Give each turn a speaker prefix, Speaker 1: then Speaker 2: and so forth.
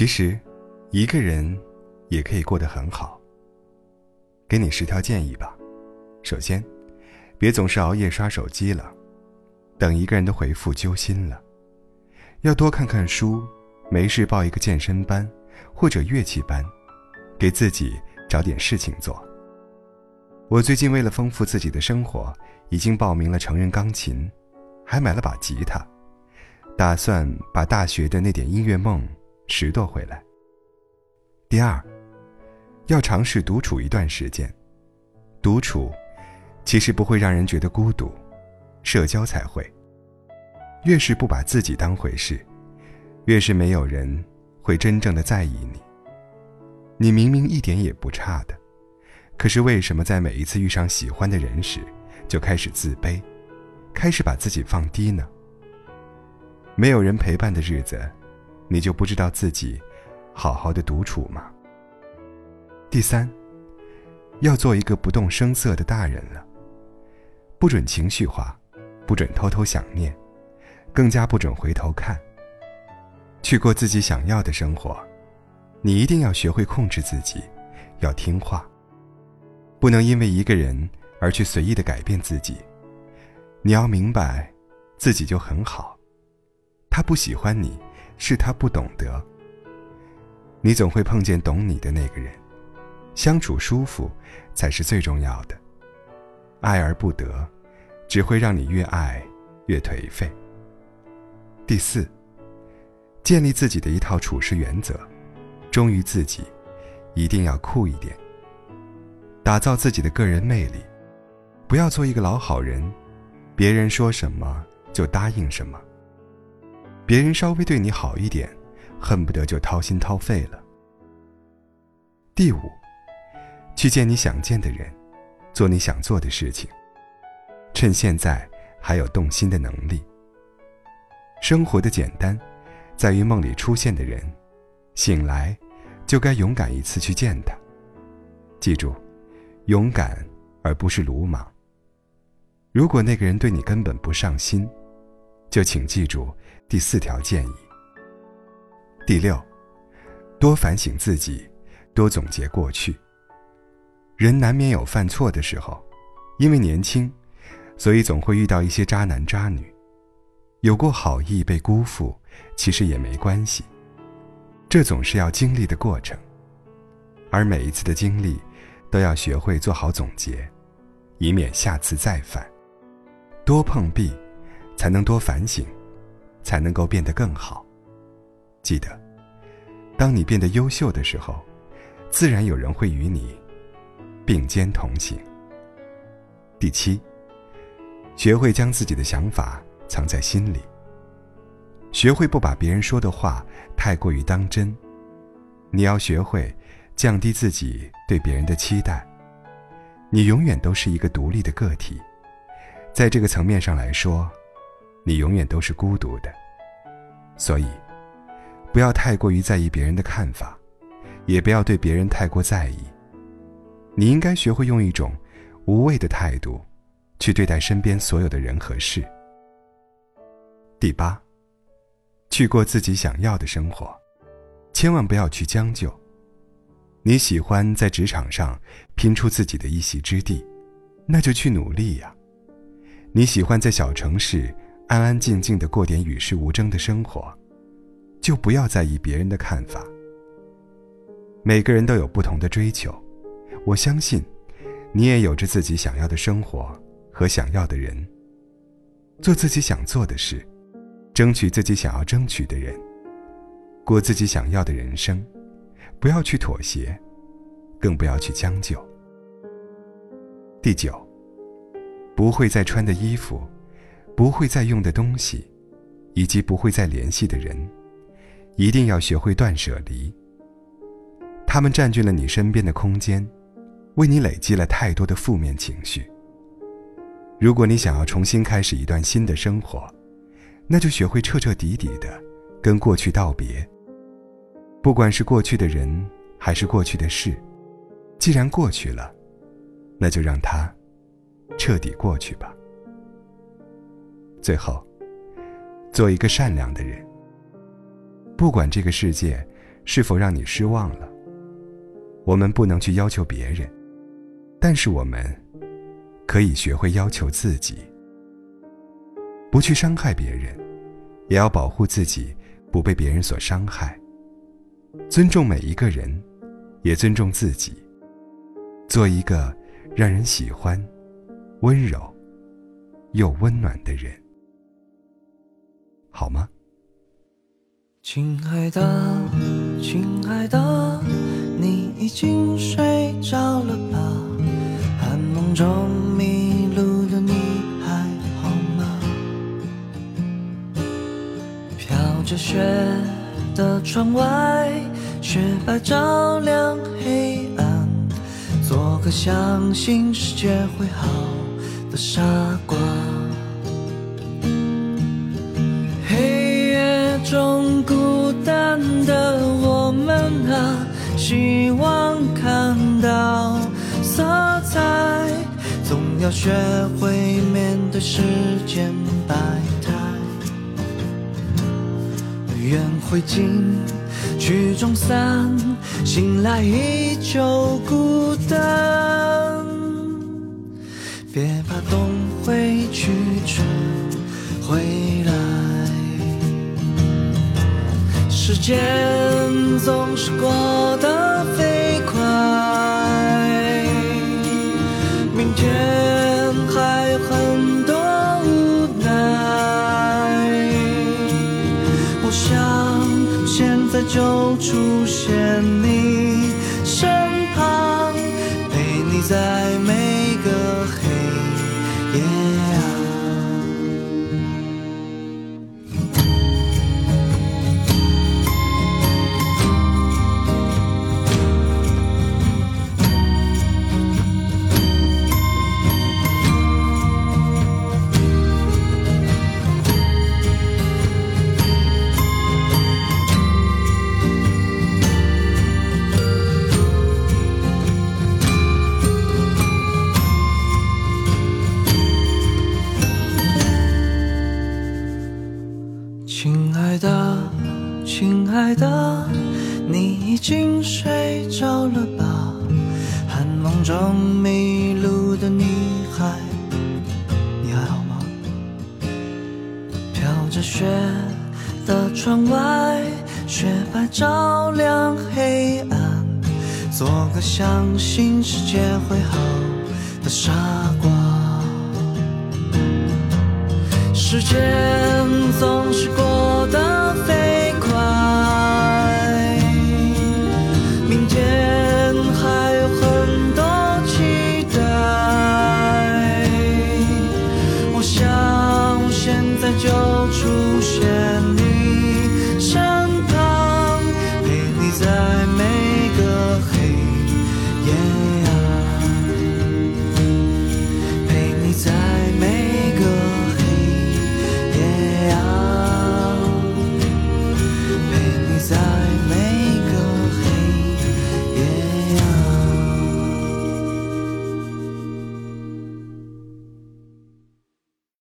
Speaker 1: 其实，一个人也可以过得很好。给你十条建议吧。首先，别总是熬夜刷手机了，等一个人的回复揪心了。要多看看书，没事报一个健身班或者乐器班，给自己找点事情做。我最近为了丰富自己的生活，已经报名了成人钢琴，还买了把吉他，打算把大学的那点音乐梦拾掇回来。第二，要尝试独处一段时间，独处。其实不会让人觉得孤独，社交才会。越是不把自己当回事，越是没有人会真正的在意你。你明明一点也不差的，可是为什么在每一次遇上喜欢的人时，就开始自卑，开始把自己放低呢？没有人陪伴的日子，你就不知道自己好好的独处吗？第三，要做一个不动声色的大人了。不准情绪化，不准偷偷想念，更加不准回头看。去过自己想要的生活，你一定要学会控制自己，要听话，不能因为一个人而去随意的改变自己。你要明白，自己就很好，他不喜欢你，是他不懂得。你总会碰见懂你的那个人，相处舒服才是最重要的。爱而不得，只会让你越爱越颓废。第四，建立自己的一套处事原则，忠于自己，一定要酷一点。打造自己的个人魅力，不要做一个老好人，别人说什么就答应什么。别人稍微对你好一点，恨不得就掏心掏肺了。第五，去见你想见的人。做你想做的事情，趁现在还有动心的能力。生活的简单，在于梦里出现的人，醒来就该勇敢一次去见他。记住，勇敢而不是鲁莽。如果那个人对你根本不上心，就请记住第四条建议。第六，多反省自己，多总结过去。人难免有犯错的时候，因为年轻，所以总会遇到一些渣男渣女。有过好意被辜负，其实也没关系。这总是要经历的过程，而每一次的经历，都要学会做好总结，以免下次再犯。多碰壁，才能多反省，才能够变得更好。记得，当你变得优秀的时候，自然有人会与你。并肩同行。第七，学会将自己的想法藏在心里。学会不把别人说的话太过于当真。你要学会降低自己对别人的期待。你永远都是一个独立的个体，在这个层面上来说，你永远都是孤独的。所以，不要太过于在意别人的看法，也不要对别人太过在意。你应该学会用一种无畏的态度，去对待身边所有的人和事。第八，去过自己想要的生活，千万不要去将就。你喜欢在职场上拼出自己的一席之地，那就去努力呀。你喜欢在小城市安安静静的过点与世无争的生活，就不要在意别人的看法。每个人都有不同的追求。我相信，你也有着自己想要的生活和想要的人。做自己想做的事，争取自己想要争取的人，过自己想要的人生。不要去妥协，更不要去将就。第九，不会再穿的衣服，不会再用的东西，以及不会再联系的人，一定要学会断舍离。他们占据了你身边的空间。为你累积了太多的负面情绪。如果你想要重新开始一段新的生活，那就学会彻彻底底的跟过去道别。不管是过去的人还是过去的事，既然过去了，那就让它彻底过去吧。最后，做一个善良的人。不管这个世界是否让你失望了？我们不能去要求别人，但是我们可以学会要求自己，不去伤害别人，也要保护自己不被别人所伤害。尊重每一个人，也尊重自己，做一个让人喜欢、温柔又温暖的人，好吗？
Speaker 2: 亲爱的，亲爱的，你已经睡着了吧？寒梦中迷路的你还好吗？飘着雪的窗外，雪白照亮黑暗，做个相信世界会好的傻瓜。中孤单的我们啊，希望看到色彩，总要学会面对时间百态。缘会尽曲终散，醒来依旧孤单。别怕冬会去，春回来。时间总是过得飞快，明天还有很多无奈。我想现在就出现你中迷路的你还，你还好吗？飘着雪的窗外，雪白照亮黑暗，做个相信世界会好的傻瓜。世界。